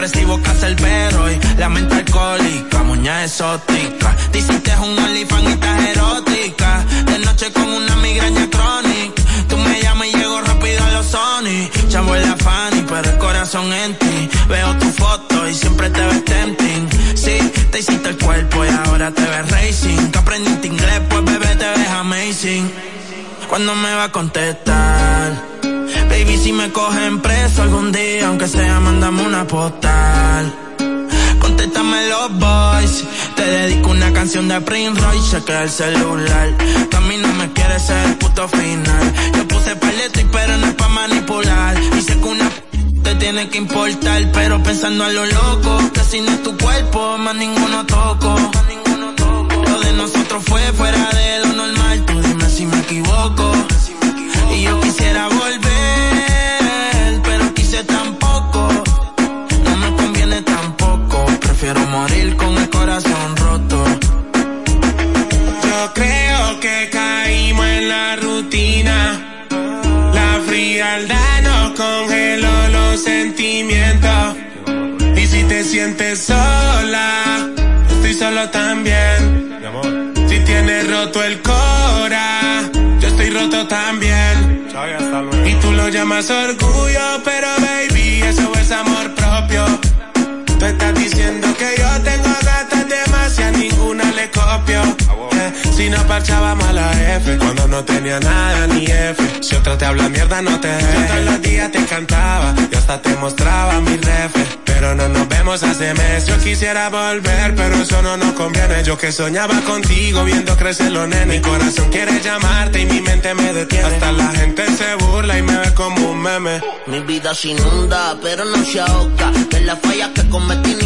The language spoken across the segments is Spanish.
depresivo pero y la mente alcohólica, muñeca exótica. Dicen que es un olifán y estás erótica. De noche con una migraña crónica. Tú me llamas y llego rápido a los Sony. Chamo en la Fanny, pero el corazón en ti. Veo tu foto y siempre te ves tempting. Sí, te hiciste el cuerpo y ahora te ves racing. Que aprendiste inglés, pues bebé te ves amazing. ¿Cuándo me va a contestar? Baby, si me cogen preso algún día, aunque sea, mandame una postal. Contéstame los boys. Te dedico una canción de Prince Royce, que el celular. Tú a mí no me quieres ser el puto final. Yo puse paleto y pero no es pa' manipular. Sé que una te tiene que importar, pero pensando a lo loco, que si no es tu cuerpo, más ninguno toco. Lo de nosotros fue fuera de lo normal, tú dime si me equivoco. Y yo quisiera Prefiero morir con el corazón roto. Yo creo que caímos en la rutina. La frialdad nos congeló los sentimientos. Y si te sientes sola, estoy solo también. Si tienes roto el cora, yo estoy roto también. Y tú lo llamas orgullo, pero baby, eso es amor propio. Estás diciendo que yo tengo ninguna copio. si no parchaba mala F, cuando no tenía nada ni F. Si otra te habla mierda, no te Yo todos los días te cantaba y hasta te mostraba mi ref. Pero no nos vemos hace meses. Yo quisiera volver, pero eso no nos conviene. Yo que soñaba contigo viendo crecer los nenes. Mi corazón quiere llamarte y mi mente me detiene. Hasta la gente se burla y me ve como un meme. Mi vida se inunda, pero no se ahoga. De las fallas que cometí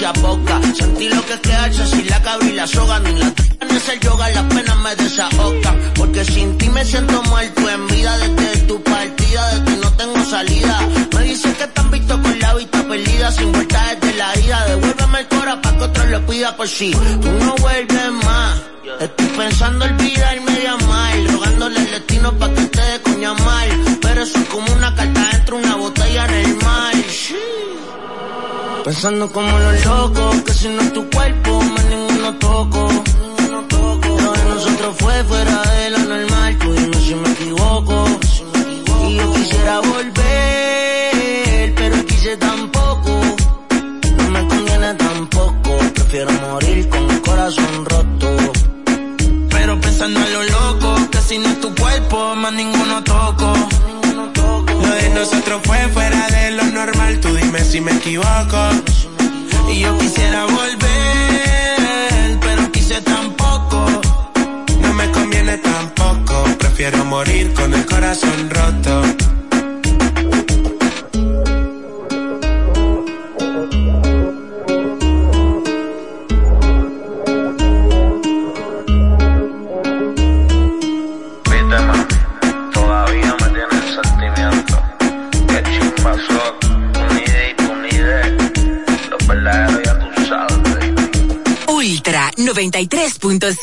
se aboca. Sentí lo que es quedarse sin la cabra y la soga. Ni la es el yoga, las penas me desahogan. Porque sin ti me siento muerto en vida desde tu partida. De ti no tengo salida. Me dicen que te han visto con la vista perdida sin vuelta desde la ida. Devuélveme el cora pa' que otro lo pida por si tú no vuelves más. Estoy pensando olvidarme de amar, rogándole el destino pa' que te dé coña mal. Pero eso es como una carta dentro una botella en el mar. Pensando como los locos, que si no es tu cuerpo, más ninguno toco. Lo de nosotros fue fuera si me equivoco. Y yo quisiera volver, pero quise tampoco. No me conviene tampoco, prefiero morir con el corazón roto.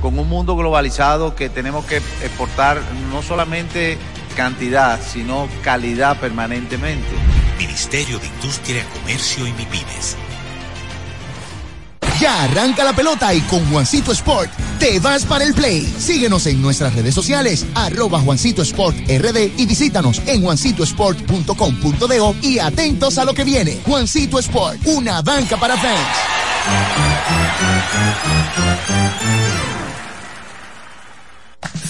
con un mundo globalizado que tenemos que exportar no solamente cantidad, sino calidad permanentemente. Ministerio de Industria, Comercio y MIPINES ya arranca la pelota y con Juancito Sport te vas para el play. Síguenos en nuestras redes sociales, arroba Juancito Sport RD y visítanos en juancitosport.com.de y atentos a lo que viene. Juancito Sport, una banca para fans.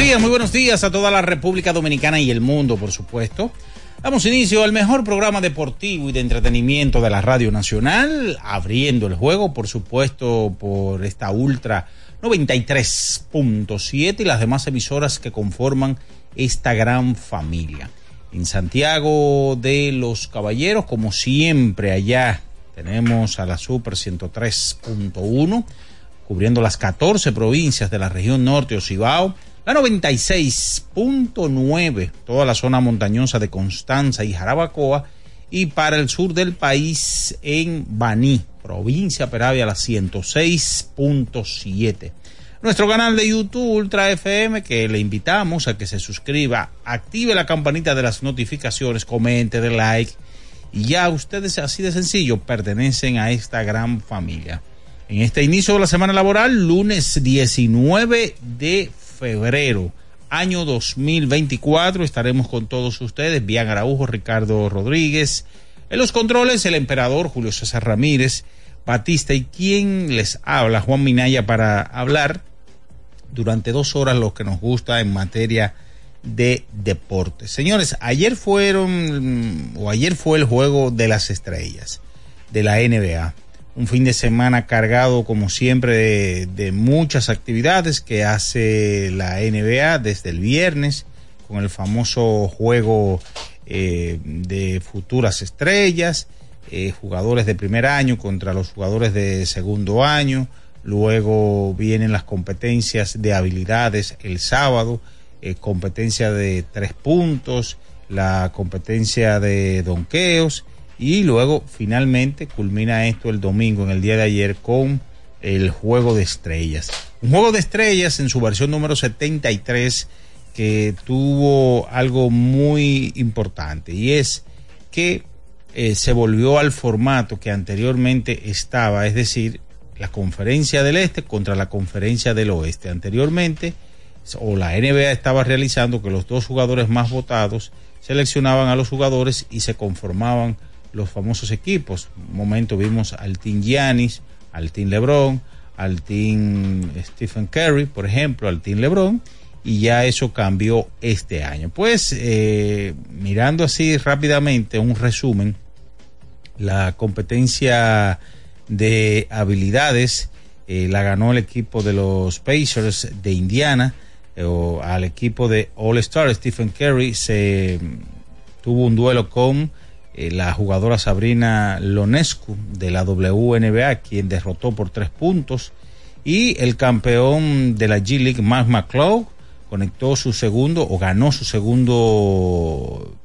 Muy buenos días a toda la República Dominicana y el mundo, por supuesto. Damos inicio al mejor programa deportivo y de entretenimiento de la Radio Nacional, abriendo el juego, por supuesto, por esta Ultra 93.7 y las demás emisoras que conforman esta gran familia. En Santiago de los Caballeros, como siempre, allá tenemos a la Super 103.1, cubriendo las 14 provincias de la región norte o Cibao la 96.9, toda la zona montañosa de Constanza y Jarabacoa. Y para el sur del país en Baní, provincia Peravia, la 106.7. Nuestro canal de YouTube Ultra FM, que le invitamos a que se suscriba, active la campanita de las notificaciones, comente, de like. Y ya ustedes, así de sencillo, pertenecen a esta gran familia. En este inicio de la semana laboral, lunes 19 de febrero, año 2024. Estaremos con todos ustedes, Bian Araujo, Ricardo Rodríguez. En los controles, el emperador Julio César Ramírez, Batista y quien les habla, Juan Minaya, para hablar durante dos horas lo que nos gusta en materia de deporte. Señores, ayer fueron, o ayer fue el juego de las estrellas de la NBA un fin de semana cargado como siempre de, muchas actividades que hace la NBA desde el viernes con el famoso juego eh, de futuras estrellas, eh, jugadores de primer año contra los jugadores de segundo año, luego vienen las competencias de habilidades el sábado, eh, competencia de tres puntos, la competencia de donqueos, y luego finalmente culmina esto el domingo, en el día de ayer, con el Juego de Estrellas. Un Juego de Estrellas en su versión número 73 que tuvo algo muy importante y es que eh, se volvió al formato que anteriormente estaba, es decir, la conferencia del este contra la conferencia del oeste. Anteriormente o la NBA estaba realizando que los dos jugadores más votados seleccionaban a los jugadores y se conformaban los famosos equipos. Un momento vimos al Team Giannis, al Team LeBron, al Team Stephen Curry, por ejemplo, al Team LeBron, y ya eso cambió este año. Pues eh, mirando así rápidamente un resumen, la competencia de habilidades eh, la ganó el equipo de los Pacers de Indiana eh, o al equipo de All Star Stephen Curry se mm, tuvo un duelo con eh, la jugadora Sabrina Lonescu de la WNBA quien derrotó por tres puntos y el campeón de la G League Mark McClough conectó su segundo o ganó su segundo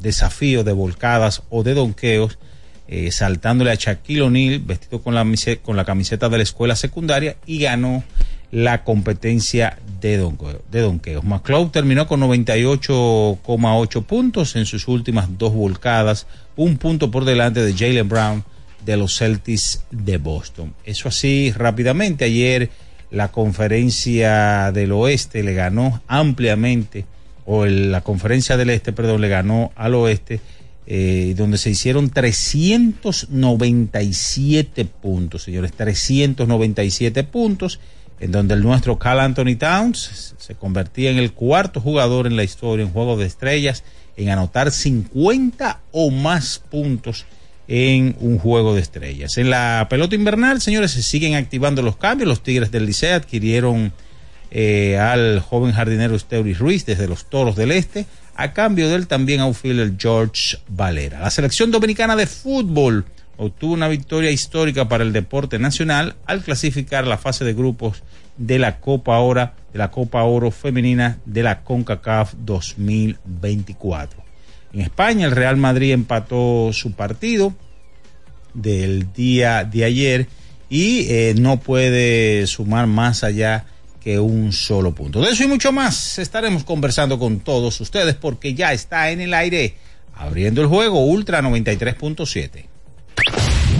desafío de volcadas o de donqueos eh, saltándole a Shaquille O'Neal, vestido con la camiseta de la escuela secundaria y ganó la competencia de, donqueo, de donqueos. McCloud terminó con 98,8 puntos en sus últimas dos volcadas, un punto por delante de Jalen Brown de los Celtics de Boston. Eso así rápidamente. Ayer la conferencia del oeste le ganó ampliamente, o la conferencia del este, perdón, le ganó al oeste eh, donde se hicieron 397 puntos, señores, 397 puntos, en donde el nuestro Cal Anthony Towns se convertía en el cuarto jugador en la historia en Juegos de Estrellas en anotar 50 o más puntos en un juego de estrellas. En la pelota invernal, señores, se siguen activando los cambios. Los Tigres del Liceo adquirieron eh, al joven jardinero Steury Ruiz desde los Toros del Este a cambio de él también el George Valera. La selección dominicana de fútbol obtuvo una victoria histórica para el deporte nacional al clasificar la fase de grupos de la Copa Oro, de la Copa Oro femenina de la CONCACAF 2024. En España el Real Madrid empató su partido del día de ayer y eh, no puede sumar más allá que un solo punto. De eso y mucho más estaremos conversando con todos ustedes porque ya está en el aire abriendo el juego Ultra 93.7.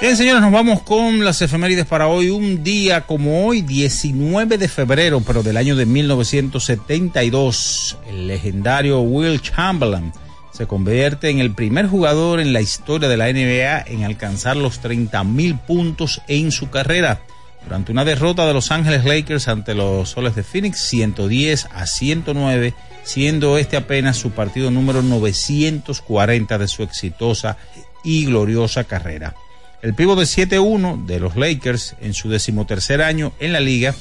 Bien, señores, nos vamos con las efemérides para hoy. Un día como hoy, 19 de febrero, pero del año de 1972, el legendario Will Chamberlain se convierte en el primer jugador en la historia de la NBA en alcanzar los 30 mil puntos en su carrera. Durante una derrota de Los Ángeles Lakers ante los Soles de Phoenix, 110 a 109, siendo este apenas su partido número 940 de su exitosa y gloriosa carrera. El pivo de 7-1 de los Lakers en su decimotercer año en la liga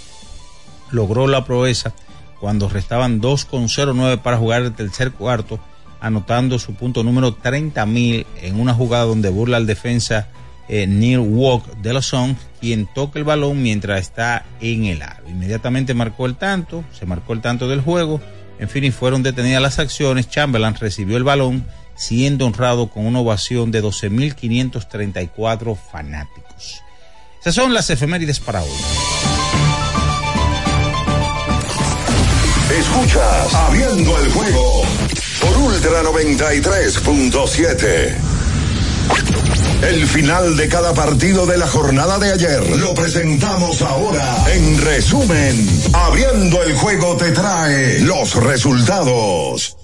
logró la proeza cuando restaban 2,09 para jugar el tercer cuarto anotando su punto número 30.000 en una jugada donde burla al defensa eh, Neil Walk de los Suns, quien toca el balón mientras está en el aro. Inmediatamente marcó el tanto, se marcó el tanto del juego, en fin, y fueron detenidas las acciones. Chamberlain recibió el balón, siendo honrado con una ovación de 12.534 fanáticos. Esas son las efemérides para hoy. Escuchas Abriendo el juego por Ultra 93.7. El final de cada partido de la jornada de ayer lo presentamos ahora. En resumen, abriendo el juego te trae los resultados.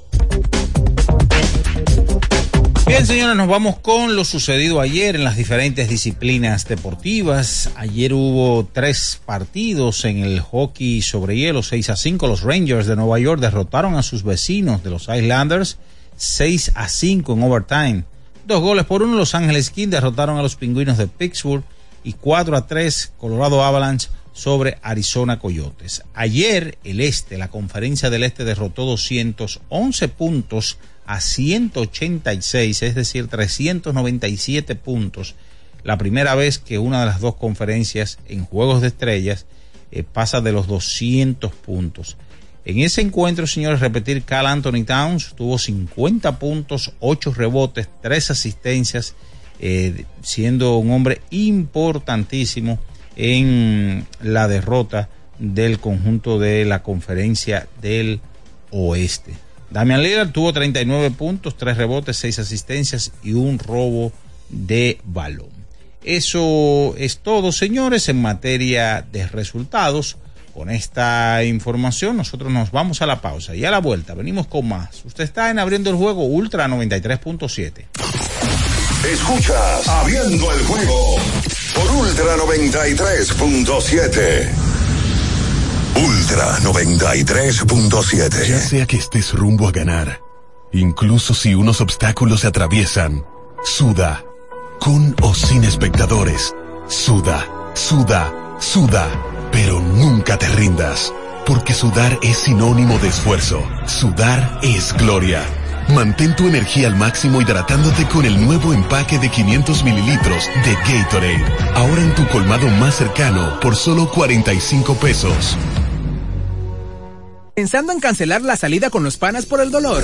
Bien, señores, nos vamos con lo sucedido ayer en las diferentes disciplinas deportivas. Ayer hubo tres partidos en el hockey sobre hielo, 6 a 5. Los Rangers de Nueva York derrotaron a sus vecinos de los Islanders 6 a 5 en overtime. Dos goles por uno, Los Ángeles King derrotaron a los Pingüinos de Pittsburgh y 4 a 3 Colorado Avalanche sobre Arizona Coyotes. Ayer el Este, la conferencia del Este derrotó 211 puntos a 186, es decir, 397 puntos, la primera vez que una de las dos conferencias en Juegos de Estrellas eh, pasa de los 200 puntos. En ese encuentro, señores, repetir, Cal Anthony Towns tuvo 50 puntos, 8 rebotes, 3 asistencias, eh, siendo un hombre importantísimo en la derrota del conjunto de la conferencia del oeste. Damian Lillard tuvo 39 puntos, 3 rebotes, 6 asistencias y un robo de balón. Eso es todo, señores, en materia de resultados. Con esta información nosotros nos vamos a la pausa y a la vuelta venimos con más. Usted está en abriendo el juego Ultra 93.7. Escuchas Abriendo el juego por Ultra 93.7. Ultra 93.7. Ya sea que estés rumbo a ganar, incluso si unos obstáculos se atraviesan, suda, con o sin espectadores, suda, suda, suda pero nunca te rindas, porque sudar es sinónimo de esfuerzo. Sudar es gloria. Mantén tu energía al máximo hidratándote con el nuevo empaque de 500 mililitros de Gatorade. Ahora en tu colmado más cercano por solo 45 pesos. Pensando en cancelar la salida con los panas por el dolor.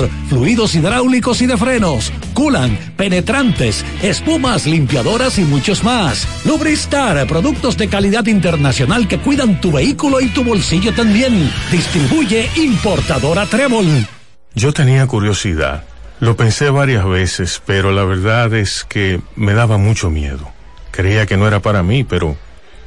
fluidos hidráulicos y de frenos, culan, penetrantes, espumas, limpiadoras y muchos más. Lubristar, productos de calidad internacional que cuidan tu vehículo y tu bolsillo también. Distribuye importadora Trébol. Yo tenía curiosidad. Lo pensé varias veces, pero la verdad es que me daba mucho miedo. Creía que no era para mí, pero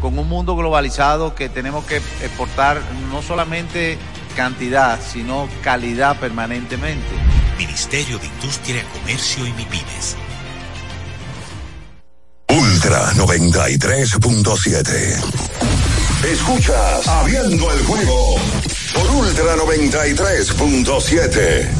con un mundo globalizado que tenemos que exportar no solamente cantidad, sino calidad permanentemente. Ministerio de Industria, Comercio y MIPINES. Ultra 93.7. Escuchas Abriendo el juego por Ultra 93.7.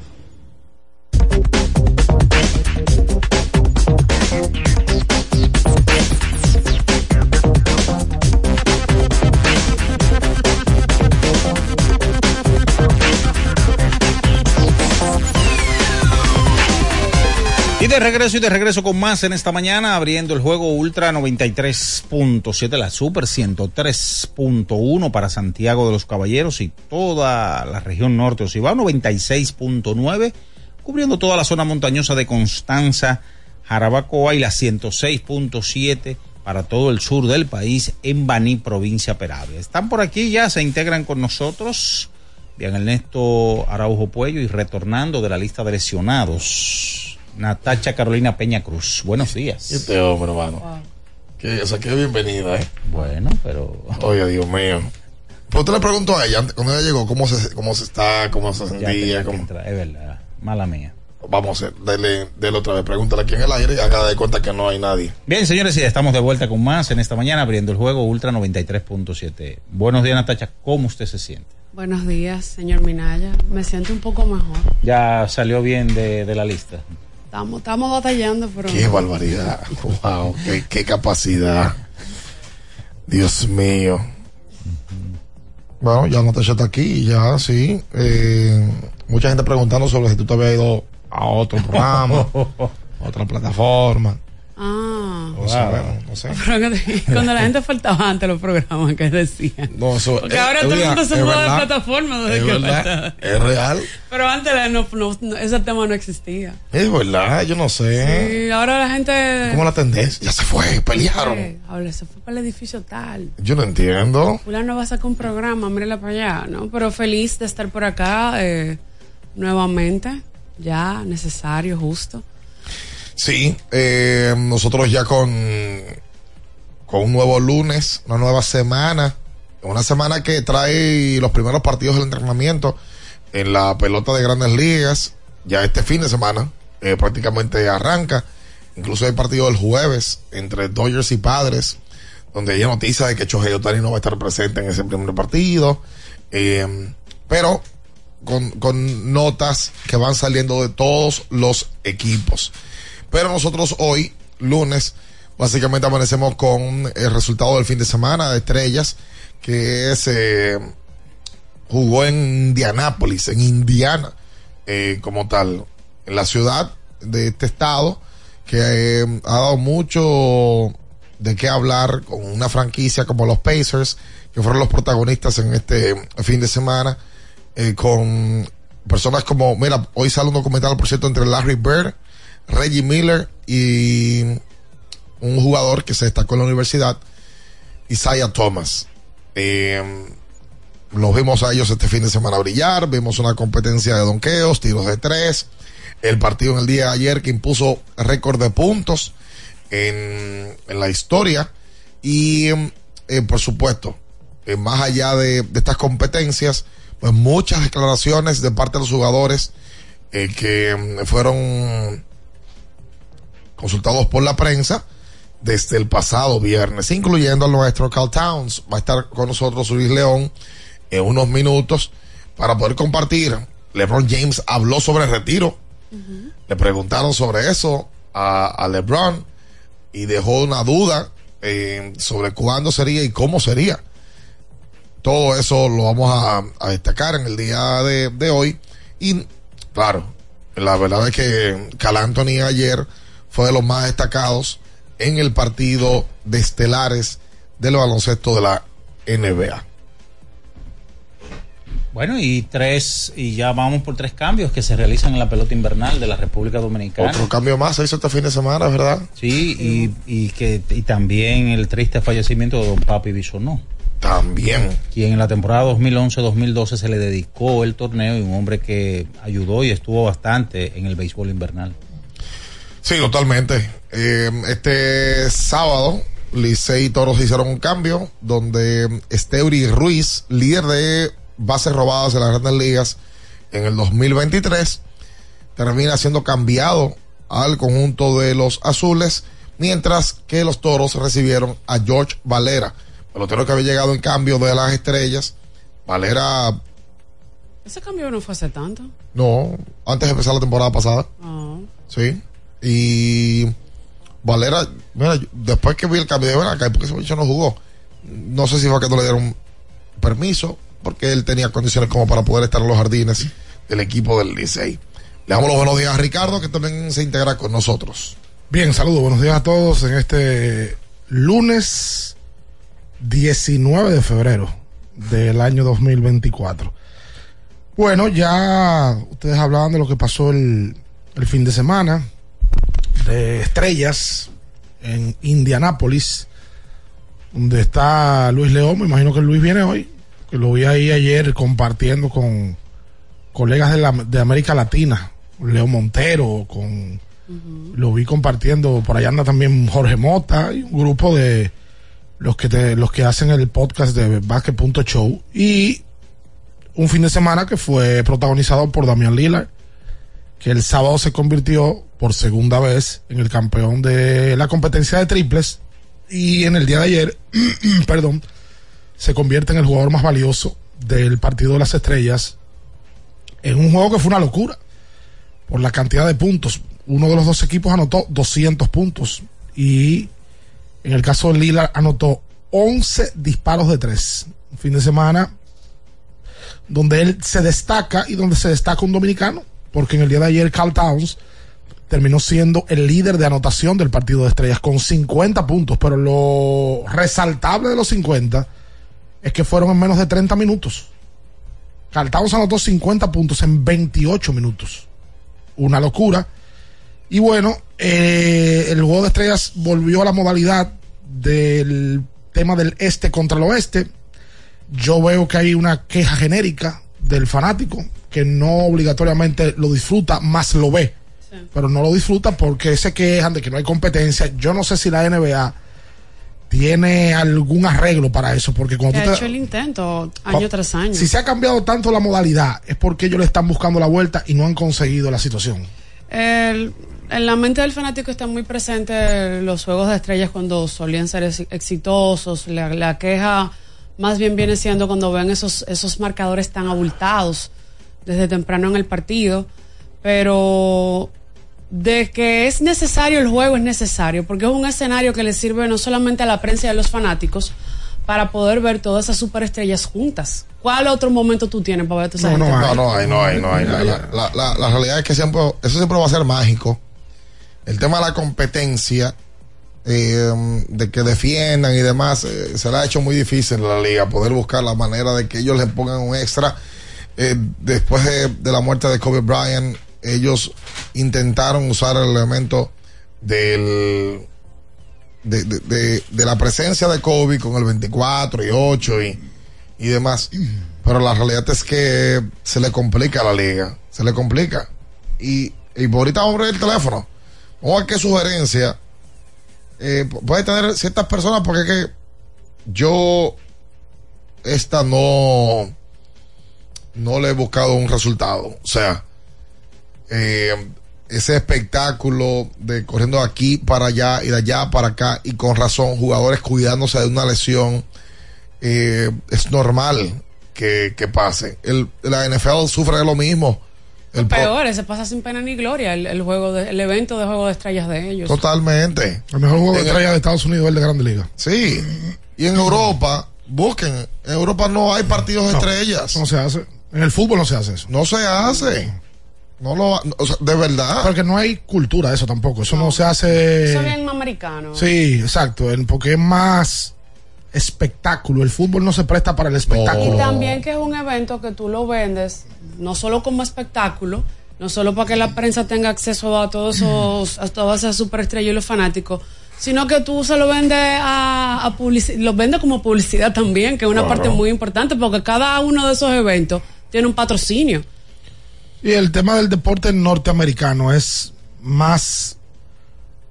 De regreso y de regreso con más en esta mañana, abriendo el juego Ultra 93.7, la Super 103.1 para Santiago de los Caballeros y toda la región norte Ocibao, 96.9, cubriendo toda la zona montañosa de Constanza, Jarabacoa y la 106.7 para todo el sur del país en Baní, provincia Peravia. Están por aquí ya, se integran con nosotros. Bien, Ernesto Araujo Puello y retornando de la lista de lesionados. Natacha Carolina Peña Cruz. Buenos días. Este hombre, hermano. Que, o sea, qué bienvenida, ¿eh? Bueno, pero. Oye, Dios mío. Pero usted le preguntó a ella, antes- cuando ella llegó, cómo se, cómo se está, cómo se sentía. cómo- es verdad. Mala mía. Vamos a hacer, dele, dele otra vez, pregúntale aquí en el aire y haga de cuenta que no hay nadie. Bien, señores, y estamos de vuelta con más en esta mañana abriendo el juego Ultra 93.7. Buenos días, Natacha. ¿Cómo usted se siente? Buenos días, señor Minaya. Me siento un poco mejor. Ya salió bien de, de la lista. Estamos, estamos batallando, pero. Qué barbaridad. Wow, qué, qué capacidad. Dios mío. Bueno, ya Natasha está aquí, ya sí. Eh, mucha gente preguntando sobre si tú te habías ido a otro programa, a otra plataforma. Ah. No sabemos, no sé. Cuando la gente faltaba antes los programas que decían. No, eso Porque es- ahora todo el mundo se muda de plataforma desde Es que verdad, es real. Pero antes no, no- no- ese tema no existía. Es verdad, yo no sé. Y ahora la gente. ¿Cómo la tendencia? Ya se fue, pelearon. Eh, habla, se fue para el edificio tal. Yo no entiendo. Fulano va a sacar un programa, mírala para allá, ¿no? Pero feliz de estar por acá eh, nuevamente. Ya, necesario, justo. Sí, eh, nosotros ya con, con un nuevo lunes, una nueva semana, una semana que trae los primeros partidos del entrenamiento en la pelota de grandes ligas. Ya este fin de semana eh, prácticamente arranca. Incluso hay partido el jueves entre Dodgers y Padres, donde hay noticia de que Shohei Otani no va a estar presente en ese primer partido. Eh, pero con, con notas que van saliendo de todos los equipos. Pero nosotros hoy, lunes, básicamente amanecemos con el resultado del fin de semana de estrellas, que se jugó en Indianápolis, en Indiana, eh, como tal, en la ciudad de este estado, que eh, ha dado mucho de qué hablar con una franquicia como los Pacers, que fueron los protagonistas en este fin de semana, eh, con personas como, mira, hoy sale un documental, por cierto, entre Larry Bird, Reggie Miller y un jugador que se destacó en la universidad, Isaiah Thomas. Eh, los vimos a ellos este fin de semana brillar, vimos una competencia de donqueos, tiros de tres, el partido en el día de ayer que impuso récord de puntos en, la historia y eh, por supuesto, eh, más allá de, estas competencias, pues muchas declaraciones de parte de los jugadores eh, que mm, fueron consultados por la prensa desde el pasado viernes, incluyendo al nuestro Cal Towns. Va a estar con nosotros Luis León en unos minutos para poder compartir. LeBron James habló sobre el retiro. Le preguntaron sobre eso a, a LeBron y dejó una duda eh, sobre cuándo sería y cómo sería. Todo eso lo vamos a, a destacar en el día de, de hoy. Y claro, la verdad es que Cal Anthony ayer fue de los más destacados en el partido de estelares del baloncesto de la NBA. Bueno, y tres, y ya vamos por tres cambios que se realizan en la pelota invernal de la República Dominicana. Otro cambio más se hizo este fin de semana, ¿verdad? Sí, y, y que y también el triste fallecimiento de don Papi Bisonó. También. Quien en la temporada 2011-2012 se le dedicó el torneo y un hombre que ayudó y estuvo bastante en el béisbol invernal. Sí, totalmente. Eh, este sábado, Licey y Toros hicieron un cambio donde Esteuri Ruiz, líder de bases robadas en las grandes ligas en el 2023, termina siendo cambiado al conjunto de los azules, mientras que los toros recibieron a George Valera, pelotero que había llegado en cambio de las estrellas. Valera, Ese cambio no fue hace tanto. no, antes de empezar la temporada pasada. Ah. Sí. Y Valera, mira, después que vi el cambio de verdad, porque ese muchacho no jugó. No sé si fue que no le dieron permiso, porque él tenía condiciones como para poder estar en los jardines del equipo del Licey. Le damos los buenos días a Ricardo, que también se integra con nosotros. Bien, saludos, buenos días a todos en este lunes 19 de febrero del año 2024. Bueno, ya ustedes hablaban de lo que pasó el fin de semana, de estrellas en Indianápolis, donde está Luis León, me imagino que Luis viene hoy, que lo vi ahí ayer compartiendo con colegas de, la, de América Latina, Leo Montero, con lo vi compartiendo, por allá anda también Jorge Mota y un grupo de los que te, los que hacen el podcast de Basket.show y un fin de semana que fue protagonizado por Damian Lillard, que el sábado se convirtió por segunda vez en el campeón de la competencia de triples y en el día de ayer, perdón, se convierte en el jugador más valioso del partido de las estrellas en un juego que fue una locura por la cantidad de puntos. Uno de los dos equipos anotó 200 puntos y en el caso de Lillard anotó 11 disparos de tres. Un fin de semana donde él se destaca y donde se destaca un dominicano, porque en el día de ayer Carl Towns terminó siendo el líder de anotación del partido de estrellas con 50 puntos, pero lo resaltable de los 50 es que fueron en menos de 30 minutos. Carl Towns anotó 50 puntos en 28 minutos. Una locura. Y bueno, eh, el juego de estrellas volvió a la modalidad del tema del este contra el oeste. Yo veo que hay una queja genérica del fanático que no obligatoriamente lo disfruta, más lo ve. Pero no lo disfruta porque se quejan de que no hay competencia. Yo no sé si la NBA tiene algún arreglo para eso, porque cuando Que tú ha te- hecho el intento año tras año. si se ha cambiado tanto la modalidad, es porque ellos le están buscando la vuelta y no han conseguido la situación. El- en la mente del fanático están muy presentes los juegos de estrellas cuando solían ser ex- exitosos. La, la queja más bien viene siendo cuando ven esos, esos marcadores tan abultados desde temprano en el partido. Pero de que es necesario el juego es necesario, porque es un escenario que le sirve no solamente a la prensa y a los fanáticos para poder ver todas esas superestrellas juntas. ¿Cuál otro momento tú tienes para ver a toda esa No, gente? no, no hay, no hay, no hay. La, la- la- la- la realidad es que siempre, eso siempre va a ser mágico. El tema de la competencia, eh, de que defiendan y demás, eh, se le ha hecho muy difícil a la liga poder buscar la manera de que ellos le pongan un extra. Eh, después de, la muerte de Kobe Bryant, ellos intentaron usar el elemento del de, de- de- la presencia de Kobe con el 24 y 8 y, y demás. Pero la realidad es que se le complica a la liga. Se le complica. Y, y ahorita vamos a abrir el teléfono. Vamos a qué sugerencia eh, pu- puede tener ciertas personas porque que yo esta no no le he buscado un resultado. O sea, eh, ese espectáculo de corriendo de aquí para allá y de allá para acá y con razón, jugadores cuidándose de una lesión, eh, es normal que, que pase. El, la NFL sufre de lo mismo. El Peor, se pasa sin pena ni gloria el, el juego de- el evento de juego de estrellas de ellos. Totalmente. El mejor juego de En el- estrella de Estados Unidos es el de Grande Liga. Sí. Y en Europa, busquen. En Europa no hay partidos de No, estrellas. No se hace. En el fútbol no se hace eso. No se hace. No lo, o sea, de verdad. Porque no hay cultura de eso tampoco. Eso no, se hace. Eso es bien americano. Sí, exacto. el- Porque es más espectáculo. El fútbol no se presta para el Y espectáculo. también que es un evento que tú lo vendes no solo como espectáculo, no solo para que la prensa tenga acceso a todos esos, a todas esas superestrellas y los fanáticos, sino que tú se lo vendes a, a publici- lo vendes como publicidad también, que es una Claro. parte muy importante, porque cada uno de esos eventos tiene un patrocinio. Y el tema del deporte norteamericano es más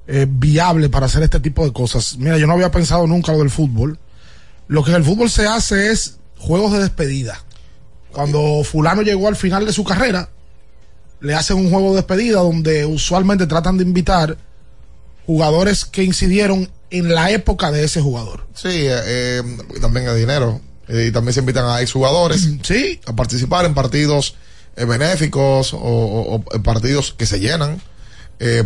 eh, viable para hacer este tipo de cosas. Mira, yo no había pensado nunca lo del fútbol. Lo que en el fútbol se hace es juegos de despedida. Cuando fulano llegó al final de su carrera, le hacen un juego de despedida donde usualmente tratan de invitar jugadores que incidieron en la época de ese jugador. Sí, eh, eh, también hay dinero. Eh, y también se invitan a exjugadores sí. a participar en partidos eh, benéficos o, o- partidos que se llenan.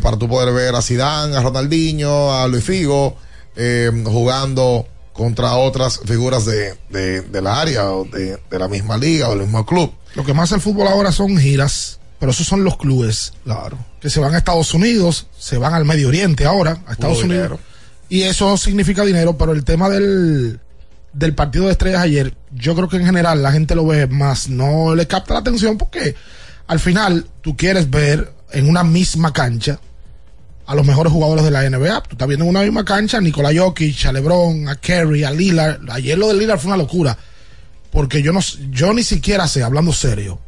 para tú poder ver a Zidane, a Ronaldinho, a Luis Figo eh, jugando contra otras figuras de, de, del área o de, de la misma liga o del mismo club. Lo que más hace el fútbol ahora son giras, pero esos son los clubes. Claro. Que se van a Estados Unidos, se van al Medio Oriente ahora, a Estados Puro Unidos. dinero. Y eso significa dinero, pero el tema del, del partido de estrellas ayer, yo creo que en general la gente lo ve más, no le capta la atención porque al final tú quieres ver en una misma cancha a los mejores jugadores de la NBA. Tú estás viendo en una misma cancha a Nikola Jokic, a LeBron, a Kerry, a Lillard. Ayer lo de Lillard fue una locura. Porque yo no, yo ni siquiera sé, hablando serio,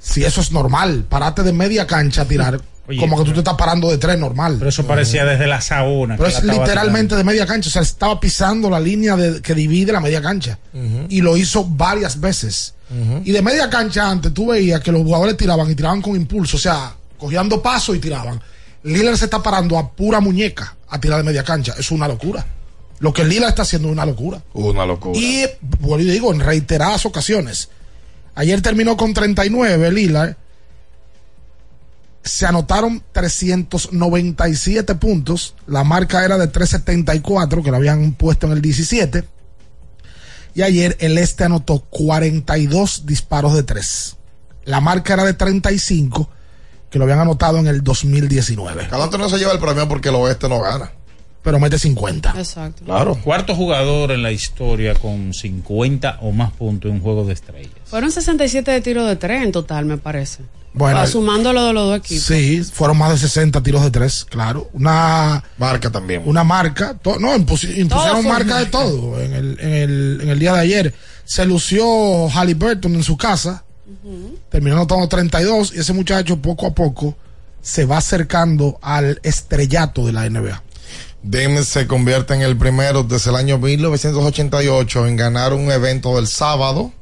si eso es normal, parate de media cancha a tirar, Oye, como que tú te estás parando de tres normal. Pero eso parecía desde la sauna. Pero es literalmente de media cancha, o sea, estaba pisando la línea de- que divide la media cancha. Y lo hizo varias veces. Y de media cancha antes tú veías que los jugadores tiraban y tiraban con impulso, o sea, cogían dos pasos y tiraban. Lillard se está parando a pura muñeca a tirar de media cancha. Es una locura. Lo que Lillard está haciendo es una locura. Una locura. Y, bueno, y digo, en reiteradas ocasiones. Ayer terminó con 39 Lillard. Se anotaron 397 puntos. La marca era de 374, que lo habían puesto en el 17. Y ayer el Este anotó 42 disparos de 3. La marca era de 35, que lo habían anotado en el 2019. Calante no se lleva el premio porque el oeste no gana. Pero mete 50. Exacto. Claro. Cuarto jugador en la historia con 50 o más puntos en un juego de estrellas. Fueron 67 de tiro de tres en total, me parece. Bueno, Ah, sumando lo de los dos equipos. Sí, fueron más de 60 tiros de tres, claro. Una marca también. Una marca, to- no, impusi- impusieron marca de marca. todo en el, en, el, en el día de ayer. Se lució Halliburton en su casa, terminó anotando 32 y ese muchacho poco a poco se va acercando al estrellato de la NBA. Dame se convierte en el primero desde el año 1988 en ganar un evento del sábado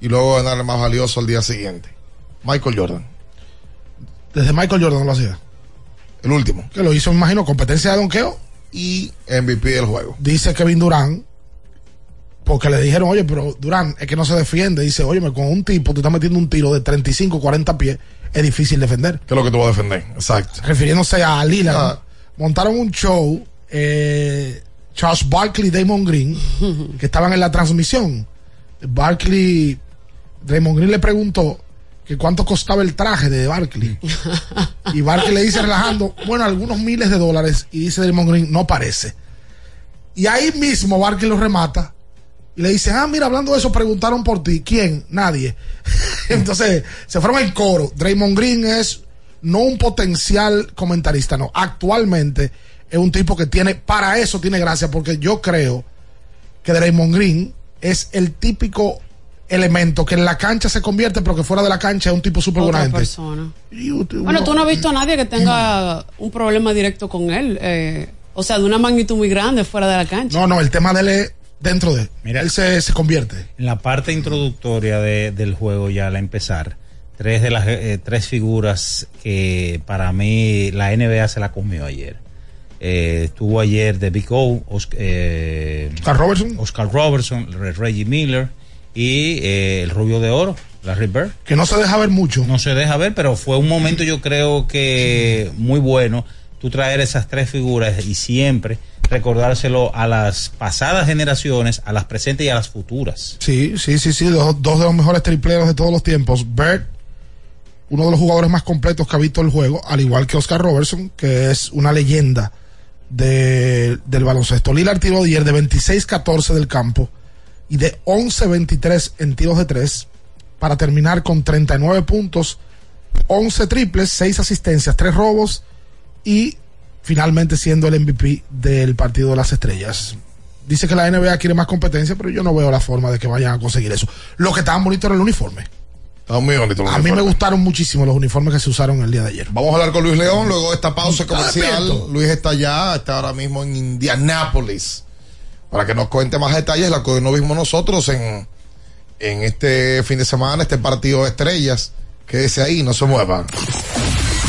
y luego ganar el más valioso el día siguiente. Michael Jordan. Desde Michael Jordan lo hacía. El último. Que lo hizo, me imagino, competencia de donqueo. Y MVP del juego. Dice Kevin Durán, porque le dijeron, oye, pero Durán, es que no se defiende. Dice, oye, con un tipo, tú estás metiendo un tiro de 35, 40 pies, es difícil defender. ¿Qué es lo que tú vas a defender? Exacto. refiriéndose a Lillard, Ah. montaron un show, eh, Charles Barkley y Damon Green, que estaban en la transmisión. Barkley, Damon Green le preguntó que cuánto costaba el traje de Barkley. y Barkley le dice relajando, bueno, algunos miles de dólares. Y dice Damon Green, no parece. Y ahí mismo Barkley lo remata. Y le dice, ah, mira, hablando de eso, preguntaron por ti. ¿Quién? Nadie. Entonces, se fueron en coro. Draymond Green es no un potencial comentarista, no. Actualmente es un tipo que tiene, para eso tiene gracia, porque yo creo que Draymond Green es el típico elemento que en la cancha se convierte, pero que fuera de la cancha es un tipo súper buena gente. persona. U- Bueno, tú no has visto a nadie que tenga un problema directo con él. eh, o sea, de una magnitud muy grande fuera de la cancha. No, no, el tema de él es dentro de. Mira. él se, se convierte. En la parte introductoria de- del juego, ya al empezar, tres de las eh, tres figuras que para mí la NBA se la comió ayer. Eh, estuvo ayer de Big O, Os- eh, Oscar Robertson. Oscar Robertson, Re- Reggie Miller y eh, el rubio de oro, Larry Bird. Que no se deja ver mucho. No se deja ver, pero fue un momento yo creo que muy bueno tú traer esas tres figuras y siempre recordárselo a las pasadas generaciones, a las presentes y a las futuras. Sí, sí, sí, sí, dos, dos de los mejores tripleros de todos los tiempos. Bird, uno de los jugadores más completos que ha visto el juego, al igual que Oscar Robertson, que es una leyenda de- del baloncesto. Lillard tiró ayer de 26-14 del campo y de 11-23 en tiros de tres para terminar con 39 puntos, 11 triples, 6 asistencias, 3 robos y finalmente siendo el MVP del partido de las estrellas. Dice que la NBA quiere más competencia, pero yo no veo la forma de que vayan a conseguir eso. Lo que estaba bonito era el uniforme. Está muy bonito. el A mí me gustaron muchísimo los uniformes que se usaron el día de ayer. Vamos a hablar con Luis León luego de esta pausa comercial. despierto. Luis está allá, está ahora mismo en Indianápolis. Para que nos cuente más detalles, la que no vimos nosotros en, en este fin de semana, este partido de estrellas. Quédese ahí, no se mueva.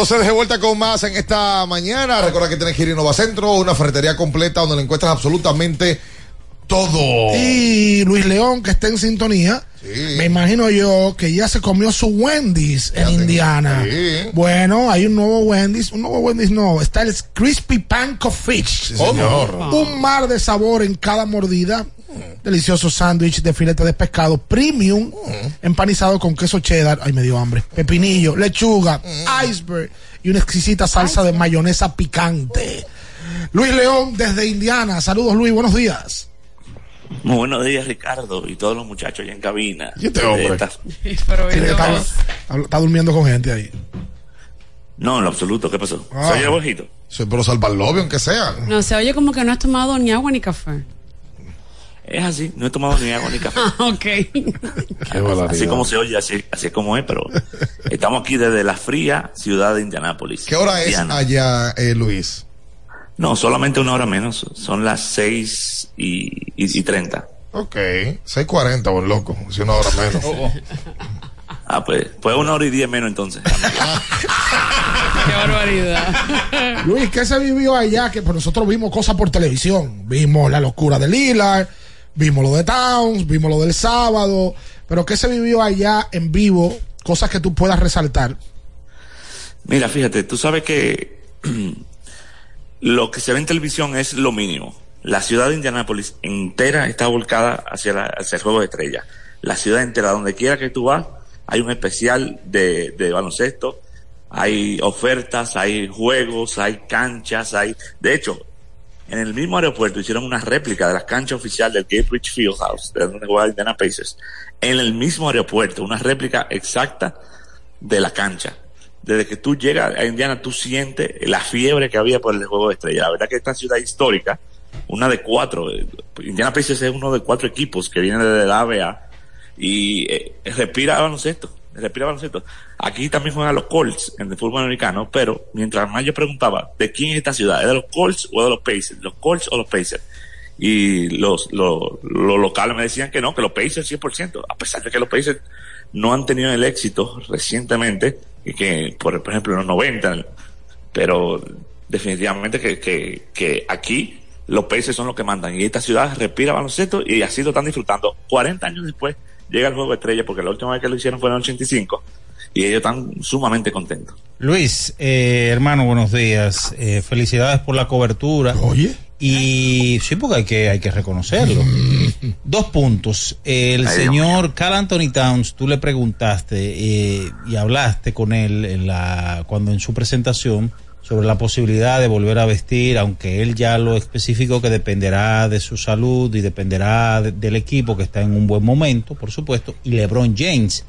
Entonces, de vuelta con más en esta mañana. Recuerda que tienes que ir a Innova Centro, una ferretería completa donde le encuentras absolutamente todo. Y Luis León, que está en sintonía, me imagino yo que ya se comió su Wendy's en Indiana. Sí. Bueno, hay un nuevo Wendy's, un nuevo Wendy's no, está el Crispy Panko Fish. señor. Un mar de sabor en cada mordida. Delicioso sándwich de filete de pescado premium, empanizado con queso cheddar, ay me dio hambre, pepinillo, lechuga, iceberg y una exquisita salsa de mayonesa picante. Luis León desde Indiana, saludos Luis, buenos días. Muy buenos días, Ricardo, y todos los muchachos allá en cabina. ¿Y este hombre? Está, está durmiendo con gente ahí. No, en lo absoluto, ¿qué pasó? Ah. Soy el bajito. Sí, pero salva el lobby, aunque sea. No, se oye como que no has tomado ni agua ni café. Es así, no he tomado ni agua ni café. Ah, ok. así como se oye, así, así es como es, pero estamos aquí desde la fría ciudad de Indianápolis. ¿Qué hora es allá, eh, Luis? No, solamente una hora menos. Son las seis y, y, y 30. Ok, 6.40, buen loco, si una hora menos. Ah, pues, pues una hora y diez menos entonces. Qué barbaridad. Luis, ¿qué se vivió allá? Que pues, nosotros vimos cosas por televisión. Vimos la locura de Lillard, vimos lo de Towns, vimos lo del sábado. Pero ¿qué se vivió allá en vivo? Cosas que tú puedas resaltar. Mira, fíjate, tú sabes que lo que se ve en televisión es lo mínimo. La ciudad de Indianápolis entera está volcada hacia, la- hacia el juego de estrella. La ciudad entera, donde quiera que tú vas, hay un especial de, de baloncesto, hay ofertas, hay juegos, hay canchas, hay... De hecho, en el mismo aeropuerto hicieron una réplica de la cancha oficial del Gatebridge Fieldhouse, de donde juega Indiana Pacers. En el mismo aeropuerto, una réplica exacta de la cancha. Desde que tú llegas a Indiana, tú sientes la fiebre que había por el juego de estrella. La verdad que esta ciudad histórica, una de cuatro, eh, Indiana Pacers es uno de cuatro equipos que vienen desde la ABA y eh, respira baloncesto, respira baloncesto. Aquí también juegan los Colts en el fútbol americano, pero mientras más yo preguntaba de quién es esta ciudad, ¿es de los Colts o de los Pacers? ¿Los Colts o los Pacers? Y los, los, los locales me decían que no, que los Pacers 100%, a pesar de que los Pacers no han tenido el éxito recientemente, y que por, ejemplo en los 90, pero definitivamente que, que, que aquí los Pacers son los que mandan y esta ciudad respira baloncesto y así lo están disfrutando. 40 años después llega el juego de estrella porque la última vez que lo hicieron fue en el 85 y ellos están sumamente contentos. Luis, eh, hermano, buenos días. Eh, felicidades por la cobertura. Oye. Y sí, porque hay que, hay que reconocerlo. Dos puntos. El Ay, señor Carl Anthony Towns, tú le preguntaste eh, y hablaste con él en la, cuando en su presentación sobre la posibilidad de volver a vestir, aunque él ya lo especificó que dependerá de su salud y dependerá de- del equipo que está en un buen momento, por supuesto, y LeBron James,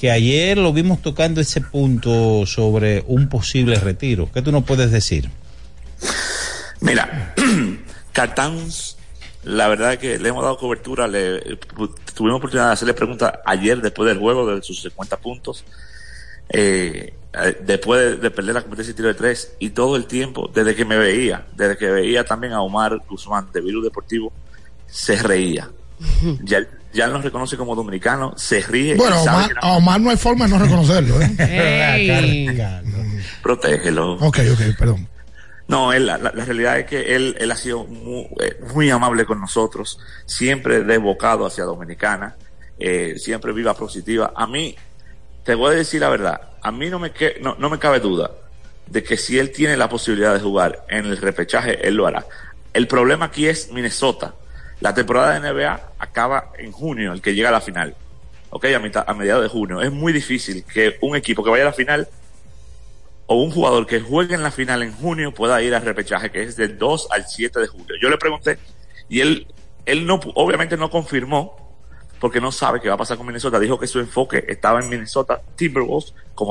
que ayer lo vimos tocando ese punto sobre un posible retiro. ¿Qué tú nos puedes decir? Mira, Cartans, la verdad que le hemos dado cobertura, le pu- tuvimos oportunidad de hacerle preguntas ayer después del juego de sus 50 puntos, eh, después de, de perder la competencia de tiro de tres y todo el tiempo, desde que me veía, desde que veía también a Omar Guzmán de Virus Deportivo, se reía. Ya, ya nos reconoce como dominicano, se ríe. Bueno, sabe Omar, que no- a Omar no hay forma de no reconocerlo. ¿eh? Protégelo. ok, ok, perdón. No, él, la, realidad es que él, él ha sido muy, eh, muy amable con nosotros, siempre desbocado hacia Dominicana, eh, siempre viva positiva. A mí, te voy a decir la verdad, a mí no me, no, no me cabe duda de que si él tiene la posibilidad de jugar en el repechaje, él lo hará. El problema aquí es Minnesota. La temporada de NBA acaba en junio, el que llega a la final. Ok, a, mitad, a mediados de junio. Es muy difícil que un equipo que vaya a la final o un jugador que juegue en la final en junio pueda ir al repechaje, que es del 2 al 7 de julio. Yo le pregunté y él, él no, obviamente no confirmó porque no sabe qué va a pasar con Minnesota. Dijo que su enfoque estaba en Minnesota Timberwolves como